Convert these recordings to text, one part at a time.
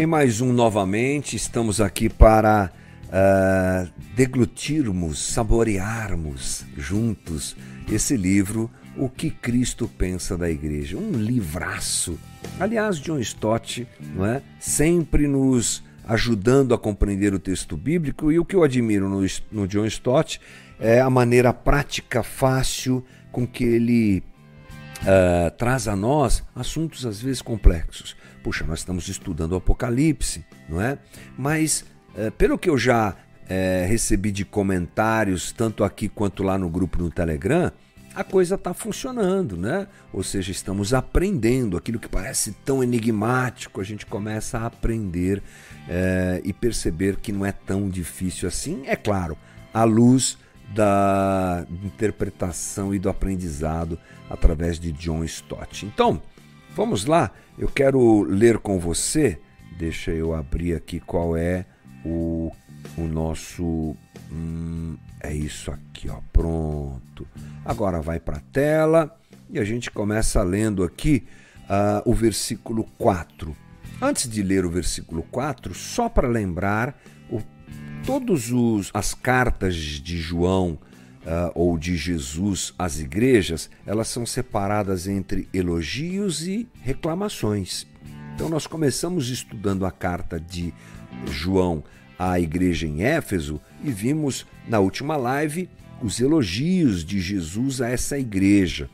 Em mais um novamente, estamos aqui para uh, deglutirmos, saborearmos juntos esse livro, O que Cristo Pensa da Igreja. Um livraço. Aliás, John Stott não é? sempre nos ajudando a compreender o texto bíblico, e o que eu admiro no, no John Stott é a maneira prática, fácil, com que ele uh, traz a nós assuntos às vezes complexos. Puxa, nós estamos estudando o Apocalipse, não é? Mas, uh, pelo que eu já uh, recebi de comentários, tanto aqui quanto lá no grupo no Telegram, a coisa está funcionando, né? Ou seja, estamos aprendendo aquilo que parece tão enigmático, a gente começa a aprender e perceber que não é tão difícil assim. É claro, à luz da interpretação e do aprendizado através de John Stott. Então, vamos lá, eu quero ler com você, deixa eu abrir aqui qual é o, o nosso. Hum, é isso aqui, ó, pronto. Agora vai para a tela e a gente começa lendo aqui uh, o versículo 4. Antes de ler o versículo 4, só para lembrar, o, todas as cartas de João uh, ou de Jesus às igrejas, elas são separadas entre elogios e reclamações. Então nós começamos estudando a carta de João à igreja em Éfeso e vimos na última live os elogios de Jesus a essa igreja.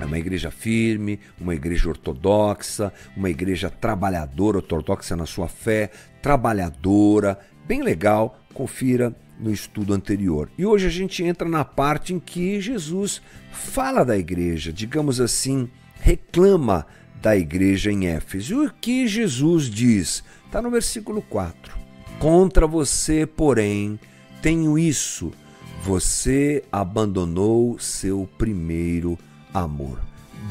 É uma igreja firme, uma igreja ortodoxa, uma igreja trabalhadora, ortodoxa na sua fé, trabalhadora, bem legal. Confira no estudo anterior. E hoje a gente entra na parte em que Jesus fala da igreja, digamos assim, reclama da igreja em Éfeso. E o que Jesus diz? Está no versículo 4. Contra você, porém, tenho isso: você abandonou seu primeiro amor.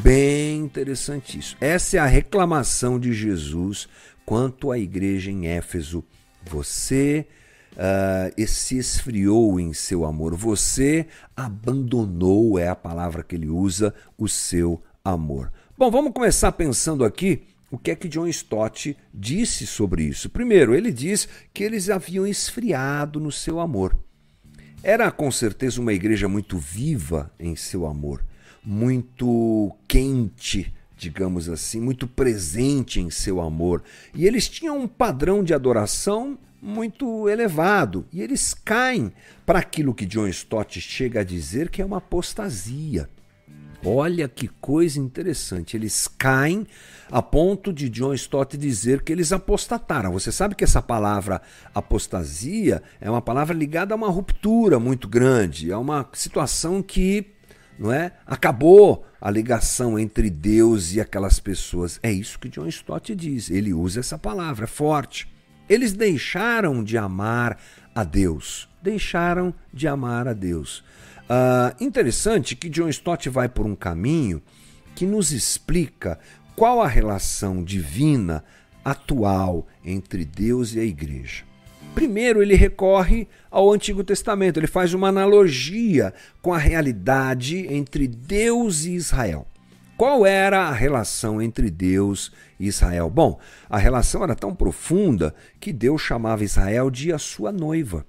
Bem interessante isso. Essa é a reclamação de Jesus quanto à igreja em Éfeso. Você uh, se esfriou em seu amor. Você abandonou, é a palavra que ele usa, o seu amor. Bom, vamos começar pensando aqui o que é que John Stott disse sobre isso. Primeiro, ele diz que eles haviam esfriado no seu amor. Era com certeza uma igreja muito viva em seu amor, muito quente, digamos assim, muito presente em seu amor. E eles tinham um padrão de adoração muito elevado. E eles caem para aquilo que John Stott chega a dizer que é uma apostasia. Olha que coisa interessante. Eles caem a ponto de John Stott dizer que eles apostataram. Você sabe que essa palavra apostasia é uma palavra ligada a uma ruptura muito grande, é uma situação que não é? Acabou a ligação entre Deus e aquelas pessoas. É isso que John Stott diz. Ele usa essa palavra, é forte. Eles deixaram de amar a Deus. Deixaram de amar a Deus. Uh, interessante que John Stott vai por um caminho que nos explica qual a relação divina atual entre Deus e a igreja. Primeiro, ele recorre ao Antigo Testamento, ele faz uma analogia com a realidade entre Deus e Israel. Qual era a relação entre Deus e Israel? Bom, a relação era tão profunda que Deus chamava Israel de a sua noiva.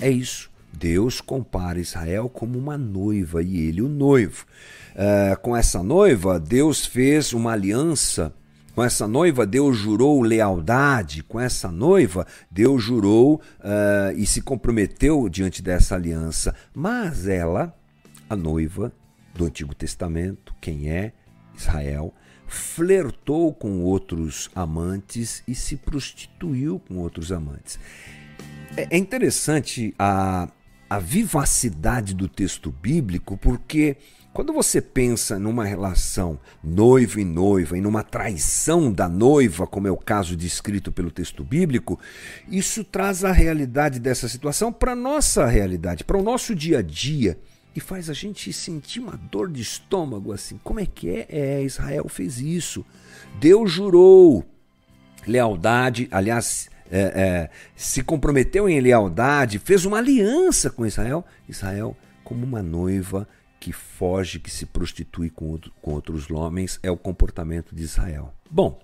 É isso. Deus compara Israel como uma noiva e ele o noivo. Uh, com essa noiva, Deus fez uma aliança. Com essa noiva, Deus jurou lealdade. Com essa noiva, Deus jurou uh, e se comprometeu diante dessa aliança. Mas ela, a noiva, do Antigo Testamento, quem é Israel, flertou com outros amantes e se prostituiu com outros amantes. É, é interessante a, a vivacidade do texto bíblico, porque quando você pensa numa relação noivo e noiva e numa traição da noiva, como é o caso descrito pelo texto bíblico, isso traz a realidade dessa situação para a nossa realidade, para o nosso dia a dia e faz a gente sentir uma dor de estômago assim. Como é que é? É, Israel fez isso. Deus jurou lealdade, aliás, é, é, se comprometeu em lealdade, fez uma aliança com Israel. Israel, como uma noiva que foge, que se prostitui com, outro, com outros homens, é o comportamento de Israel. Bom,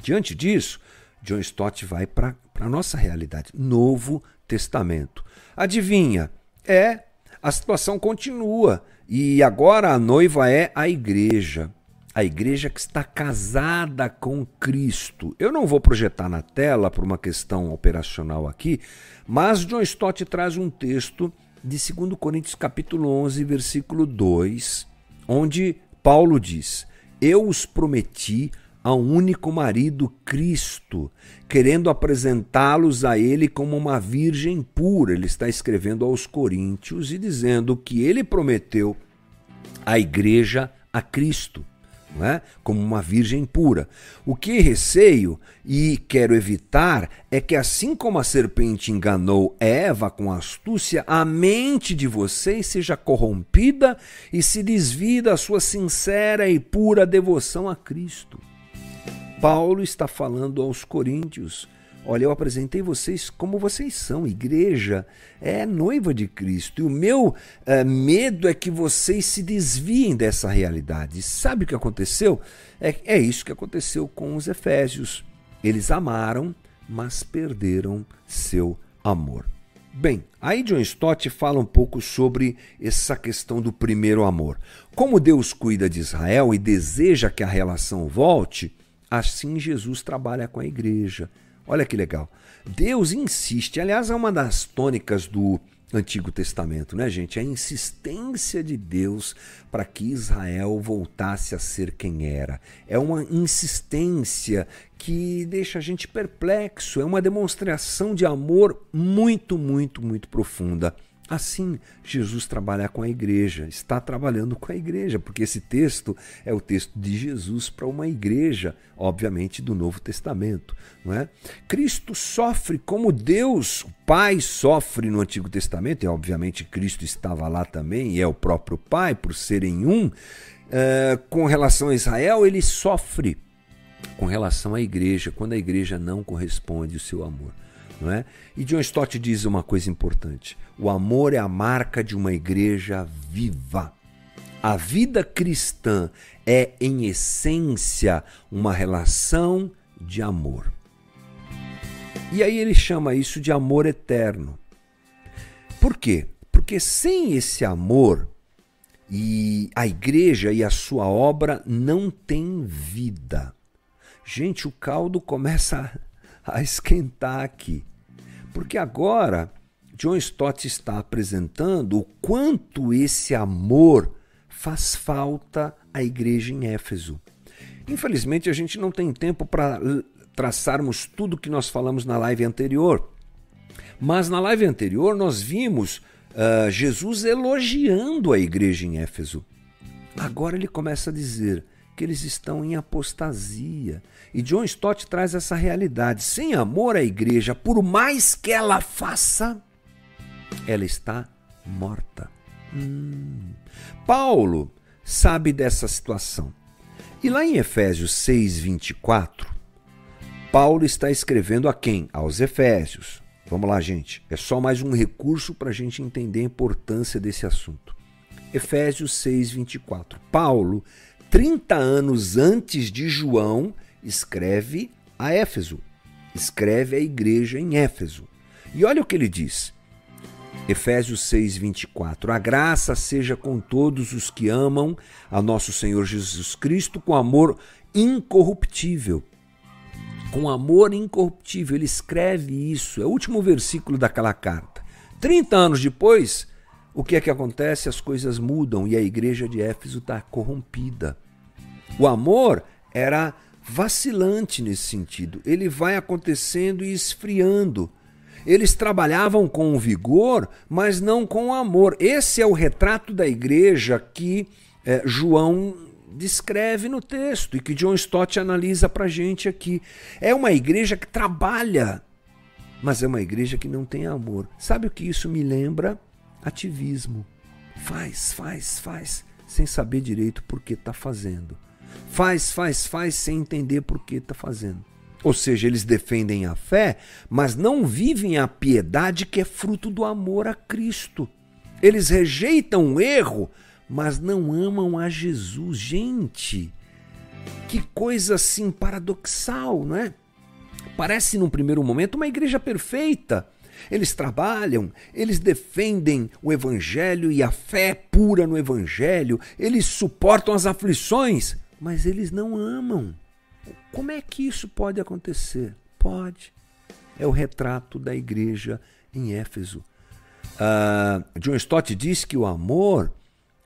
diante disso, John Stott vai para a nossa realidade. Novo Testamento. Adivinha? É, a situação continua. E agora a noiva é a igreja. A igreja que está casada com Cristo. Eu não vou projetar na tela por uma questão operacional aqui, mas John Stott traz um texto de 2 Coríntios capítulo 11, versículo 2, onde Paulo diz: Eu os prometi a um único marido, Cristo, querendo apresentá-los a ele como uma virgem pura. Ele está escrevendo aos Coríntios e dizendo que ele prometeu a igreja a Cristo não é? como uma virgem pura. O que receio e quero evitar é que, assim como a serpente enganou Eva com astúcia, a mente de vocês seja corrompida e se desvie da sua sincera e pura devoção a Cristo. Paulo está falando aos Coríntios Olha, eu apresentei vocês como vocês são, igreja, é noiva de Cristo. E o meu é, medo é que vocês se desviem dessa realidade. Sabe o que aconteceu? É, é isso que aconteceu com os Efésios. Eles amaram, mas perderam seu amor. Bem, aí John Stott fala um pouco sobre essa questão do primeiro amor. Como Deus cuida de Israel e deseja que a relação volte, assim Jesus trabalha com a igreja Olha que legal. Deus insiste, aliás, é uma das tônicas do Antigo Testamento, né, gente? A insistência de Deus para que Israel voltasse a ser quem era. É uma insistência que deixa a gente perplexo, é uma demonstração de amor muito, muito, muito profunda. Assim, Jesus trabalha com a igreja, está trabalhando com a igreja, porque esse texto é o texto de Jesus para uma igreja, obviamente do Novo Testamento, não é? Cristo sofre como Deus, o Pai sofre no Antigo Testamento, e obviamente Cristo estava lá também, e é o próprio Pai, por serem um. Uh, com relação a Israel, ele sofre com relação à igreja, quando a igreja não corresponde o seu amor. É? E John Stott diz uma coisa importante: o amor é a marca de uma igreja viva. A vida cristã é, em essência, uma relação de amor. E aí ele chama isso de amor eterno. Por quê? Porque sem esse amor, e a igreja e a sua obra não tem vida. Gente, o caldo começa a esquentar aqui. Porque agora John Stott está apresentando o quanto esse amor faz falta à igreja em Éfeso. Infelizmente, a gente não tem tempo para traçarmos tudo que nós falamos na live anterior. Mas na live anterior nós vimos uh, Jesus elogiando a igreja em Éfeso. Agora ele começa a dizer: que eles estão em apostasia. E John Stott traz essa realidade. Sem amor à igreja, por mais que ela faça, ela está morta. Hum. Paulo sabe dessa situação. E lá em Efésios 6, 24, Paulo está escrevendo a quem? Aos Efésios. Vamos lá, gente. É só mais um recurso para a gente entender a importância desse assunto. Efésios 6, 24. Paulo 30 anos antes de João, escreve a Éfeso, escreve a igreja em Éfeso. E olha o que ele diz. Efésios 6, 24. A graça seja com todos os que amam a nosso Senhor Jesus Cristo com amor incorruptível. Com amor incorruptível. Ele escreve isso. É o último versículo daquela carta. 30 anos depois, o que é que acontece? As coisas mudam e a igreja de Éfeso está corrompida. O amor era vacilante nesse sentido. Ele vai acontecendo e esfriando. Eles trabalhavam com vigor, mas não com amor. Esse é o retrato da igreja que é, João descreve no texto e que John Stott analisa para gente aqui. É uma igreja que trabalha, mas é uma igreja que não tem amor. Sabe o que isso me lembra? Ativismo. Faz, faz, faz, sem saber direito por que está fazendo. Faz, faz, faz sem entender por que está fazendo. Ou seja, eles defendem a fé, mas não vivem a piedade que é fruto do amor a Cristo. Eles rejeitam o erro, mas não amam a Jesus. Gente, que coisa assim paradoxal, não é? Parece num primeiro momento uma igreja perfeita. Eles trabalham, eles defendem o evangelho e a fé pura no evangelho, eles suportam as aflições, mas eles não amam. Como é que isso pode acontecer? Pode. É o retrato da igreja em Éfeso. Uh, John Stott diz que o amor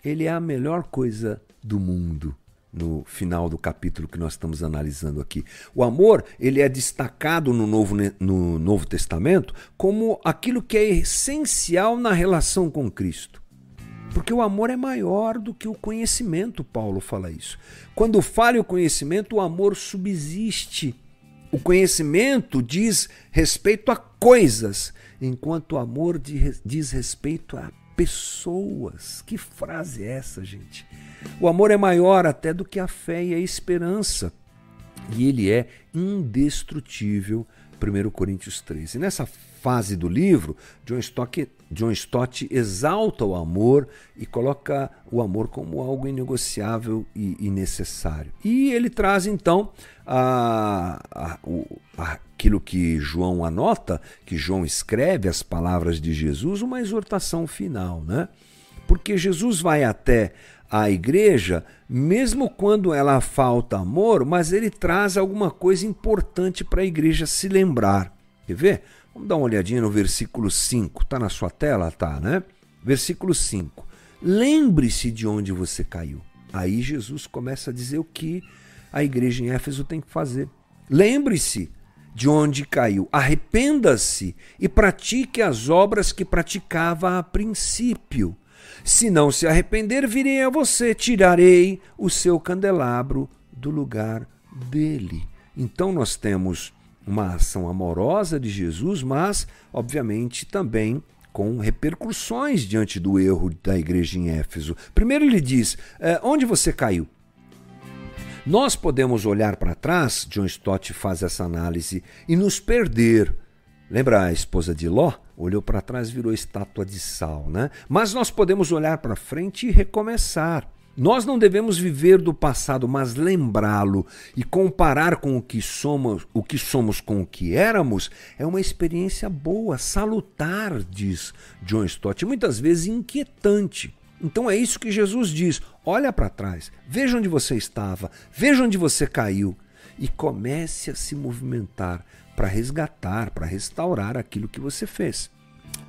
ele é a melhor coisa do mundo no final do capítulo que nós estamos analisando aqui. O amor, ele é destacado no Novo, no Novo Testamento como aquilo que é essencial na relação com Cristo. Porque o amor é maior do que o conhecimento, Paulo fala isso. Quando falha o conhecimento, o amor subsiste. O conhecimento diz respeito a coisas, enquanto o amor diz respeito a pessoas. Que frase é essa, gente? O amor é maior até do que a fé e a esperança. E ele é indestrutível. 1 Coríntios 13. E nessa fase do livro, John Stott, John Stott exalta o amor e coloca o amor como algo inegociável e, e necessário. E ele traz então a, a, o, aquilo que João anota, que João escreve, as palavras de Jesus, uma exortação final, né? Porque Jesus vai até a igreja, mesmo quando ela falta amor, mas ele traz alguma coisa importante para a igreja se lembrar. Quer ver? Vamos dar uma olhadinha no versículo 5. Está na sua tela? Tá, né? Versículo 5. Lembre-se de onde você caiu. Aí Jesus começa a dizer o que a igreja em Éfeso tem que fazer. Lembre-se de onde caiu. Arrependa-se e pratique as obras que praticava a princípio. Se não se arrepender, virei a você, tirarei o seu candelabro do lugar dele. Então nós temos uma ação amorosa de Jesus, mas, obviamente, também com repercussões diante do erro da igreja em Éfeso. Primeiro, ele diz: é, onde você caiu? Nós podemos olhar para trás, John Stott faz essa análise, e nos perder. Lembra a esposa de Ló? Olhou para trás virou estátua de sal, né? Mas nós podemos olhar para frente e recomeçar. Nós não devemos viver do passado, mas lembrá-lo e comparar com o que somos, o que somos com o que éramos, é uma experiência boa, salutar, diz John Stott, muitas vezes inquietante. Então é isso que Jesus diz: olha para trás, veja onde você estava, veja onde você caiu e comece a se movimentar para resgatar, para restaurar aquilo que você fez.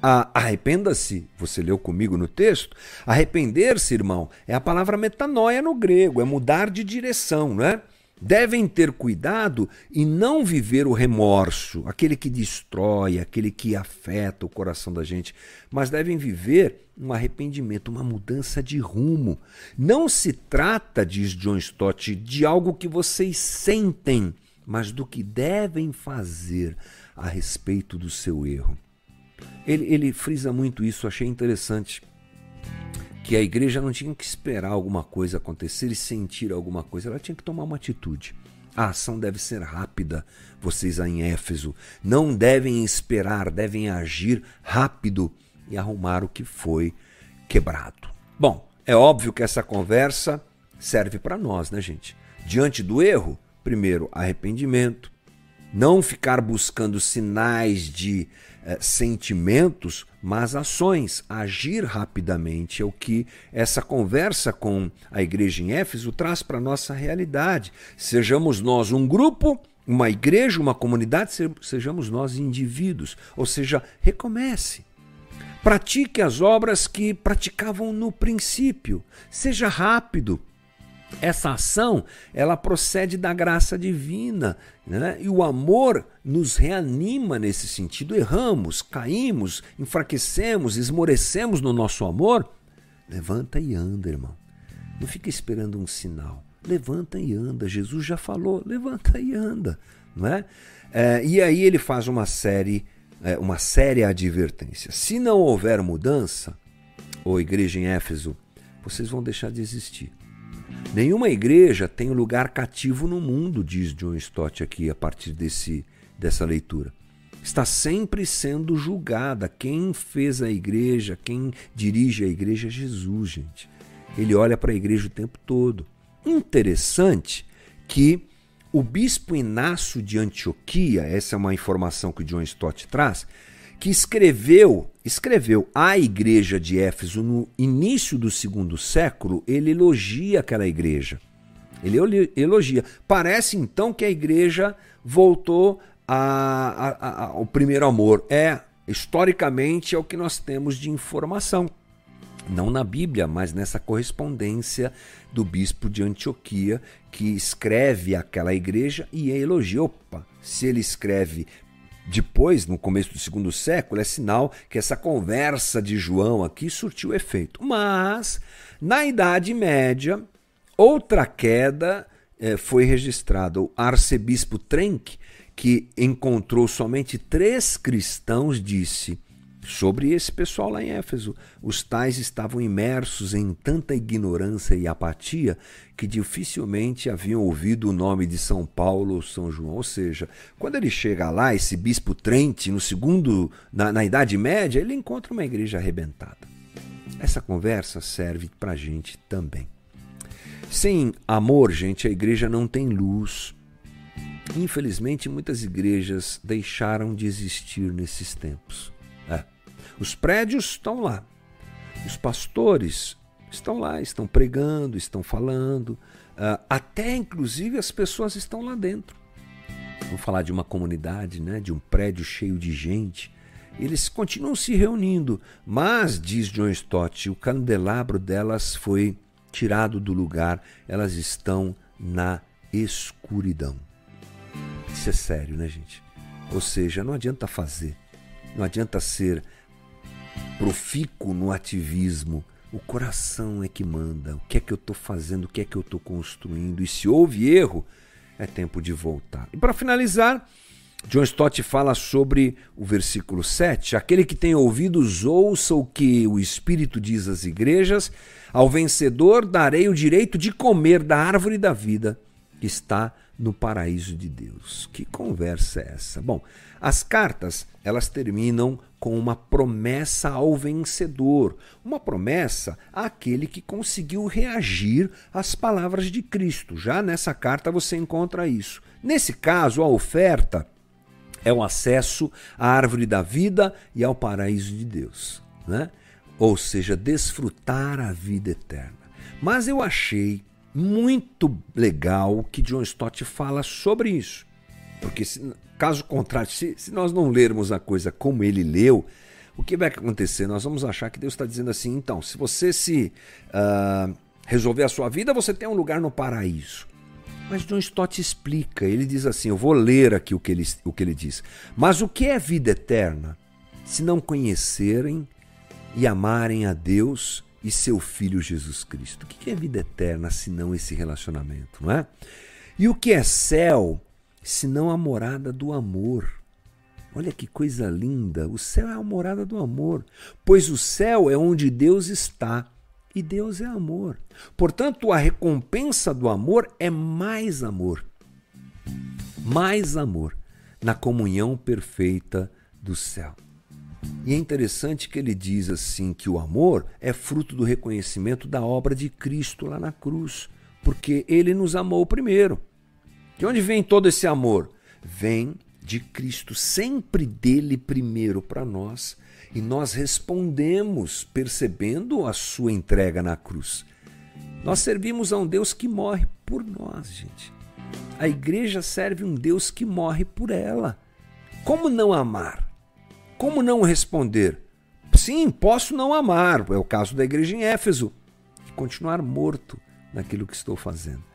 Arrependa-se, você leu comigo no texto? Arrepender-se, irmão, é a palavra metanoia no grego, é mudar de direção, não é? Devem ter cuidado e não viver o remorso, aquele que destrói, aquele que afeta o coração da gente, mas devem viver um arrependimento, uma mudança de rumo. Não se trata, diz John Stott, de algo que vocês sentem, mas do que devem fazer a respeito do seu erro. Ele, ele frisa muito isso, achei interessante. Que a igreja não tinha que esperar alguma coisa acontecer e sentir alguma coisa, ela tinha que tomar uma atitude. A ação deve ser rápida, vocês aí em Éfeso. Não devem esperar, devem agir rápido e arrumar o que foi quebrado. Bom, é óbvio que essa conversa serve para nós, né, gente? Diante do erro, primeiro, arrependimento, não ficar buscando sinais de sentimentos, mas ações, agir rapidamente. É o que essa conversa com a igreja em Éfeso traz para a nossa realidade. Sejamos nós um grupo, uma igreja, uma comunidade, sejamos nós indivíduos. Ou seja, recomece. Pratique as obras que praticavam no princípio. Seja rápido, essa ação, ela procede da graça divina, né? E o amor nos reanima nesse sentido. Erramos, caímos, enfraquecemos, esmorecemos no nosso amor. Levanta e anda, irmão. Não fica esperando um sinal. Levanta e anda. Jesus já falou, levanta e anda, não é? é e aí ele faz uma série, é, uma séria advertência. Se não houver mudança, ou igreja em Éfeso, vocês vão deixar de existir Nenhuma igreja tem lugar cativo no mundo, diz John Stott aqui a partir desse, dessa leitura. Está sempre sendo julgada. Quem fez a igreja, quem dirige a igreja é Jesus, gente. Ele olha para a igreja o tempo todo. Interessante que o bispo Inácio de Antioquia, essa é uma informação que o John Stott traz, que escreveu, escreveu a igreja de Éfeso no início do segundo século, ele elogia aquela igreja. Ele elogia. Parece então que a igreja voltou ao primeiro amor. É, historicamente, é o que nós temos de informação. Não na Bíblia, mas nessa correspondência do bispo de Antioquia, que escreve aquela igreja e elogia. Opa, se ele escreve depois, no começo do segundo século, é sinal que essa conversa de João aqui surtiu efeito. Mas, na Idade Média, outra queda eh, foi registrada. O arcebispo Trenck, que encontrou somente três cristãos, disse sobre esse pessoal lá em Éfeso. Os tais estavam imersos em tanta ignorância e apatia que dificilmente haviam ouvido o nome de São Paulo ou São João. Ou seja, quando ele chega lá, esse bispo Trente, no segundo, na, na Idade Média, ele encontra uma igreja arrebentada. Essa conversa serve para gente também. Sem amor, gente, a igreja não tem luz. Infelizmente, muitas igrejas deixaram de existir nesses tempos. Os prédios estão lá. Os pastores estão lá, estão pregando, estão falando. Uh, até inclusive as pessoas estão lá dentro. Vamos falar de uma comunidade, né, de um prédio cheio de gente. Eles continuam se reunindo, mas, diz John Stott, o candelabro delas foi tirado do lugar, elas estão na escuridão. Isso é sério, né, gente? Ou seja, não adianta fazer, não adianta ser profícuo no ativismo. O coração é que manda. O que é que eu estou fazendo? O que é que eu estou construindo? E se houve erro, é tempo de voltar. E para finalizar, John Stott fala sobre o versículo 7. Aquele que tem ouvidos, ouça o que o Espírito diz às igrejas. Ao vencedor darei o direito de comer da árvore da vida que está no paraíso de Deus. Que conversa é essa? Bom, as cartas, elas terminam com uma promessa ao vencedor, uma promessa àquele que conseguiu reagir às palavras de Cristo. Já nessa carta você encontra isso. Nesse caso, a oferta é o acesso à árvore da vida e ao paraíso de Deus, né? Ou seja, desfrutar a vida eterna. Mas eu achei muito legal que John Stott fala sobre isso. Porque, caso contrário, se, se nós não lermos a coisa como ele leu, o que vai acontecer? Nós vamos achar que Deus está dizendo assim: então, se você se uh, resolver a sua vida, você tem um lugar no paraíso. Mas John Stott explica, ele diz assim: eu vou ler aqui o que ele, o que ele diz. Mas o que é vida eterna? Se não conhecerem e amarem a Deus e seu Filho Jesus Cristo. O que é vida eterna se não esse relacionamento, não é? E o que é céu se não a morada do amor? Olha que coisa linda! O céu é a morada do amor, pois o céu é onde Deus está e Deus é amor. Portanto, a recompensa do amor é mais amor. Mais amor na comunhão perfeita do céu. E é interessante que ele diz assim que o amor é fruto do reconhecimento da obra de Cristo lá na cruz, porque ele nos amou primeiro. De onde vem todo esse amor? Vem de Cristo, sempre dele primeiro para nós, e nós respondemos percebendo a sua entrega na cruz. Nós servimos a um Deus que morre por nós, gente. A igreja serve um Deus que morre por ela. Como não amar? Como não responder? Sim, posso não amar, é o caso da igreja em Éfeso, e continuar morto naquilo que estou fazendo.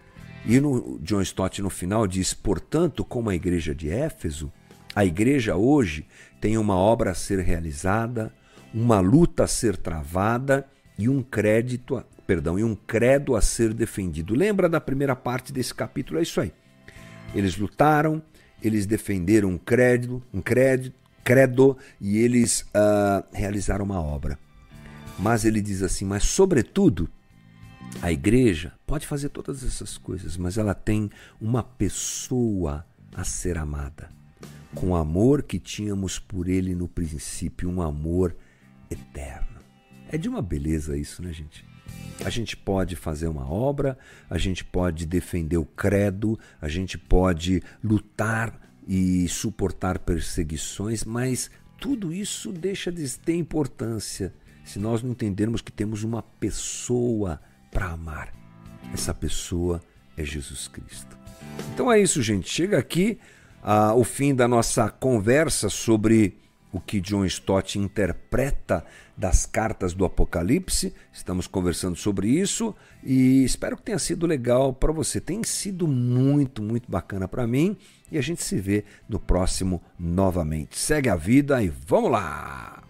E no, John Stott no final diz: portanto, como a igreja de Éfeso, a igreja hoje tem uma obra a ser realizada, uma luta a ser travada e um crédito, perdão, e um credo a ser defendido. Lembra da primeira parte desse capítulo? É isso aí. Eles lutaram, eles defenderam um crédito, um crédito, credo e eles uh, realizaram uma obra. Mas ele diz assim: mas sobretudo A igreja pode fazer todas essas coisas, mas ela tem uma pessoa a ser amada. Com o amor que tínhamos por ele no princípio, um amor eterno. É de uma beleza isso, né, gente? A gente pode fazer uma obra, a gente pode defender o credo, a gente pode lutar e suportar perseguições, mas tudo isso deixa de ter importância se nós não entendermos que temos uma pessoa para amar. Essa pessoa é Jesus Cristo. Então é isso, gente. Chega aqui ah, o fim da nossa conversa sobre o que John Stott interpreta das cartas do Apocalipse. Estamos conversando sobre isso e espero que tenha sido legal para você. Tem sido muito, muito bacana para mim e a gente se vê no próximo novamente. Segue a vida e vamos lá!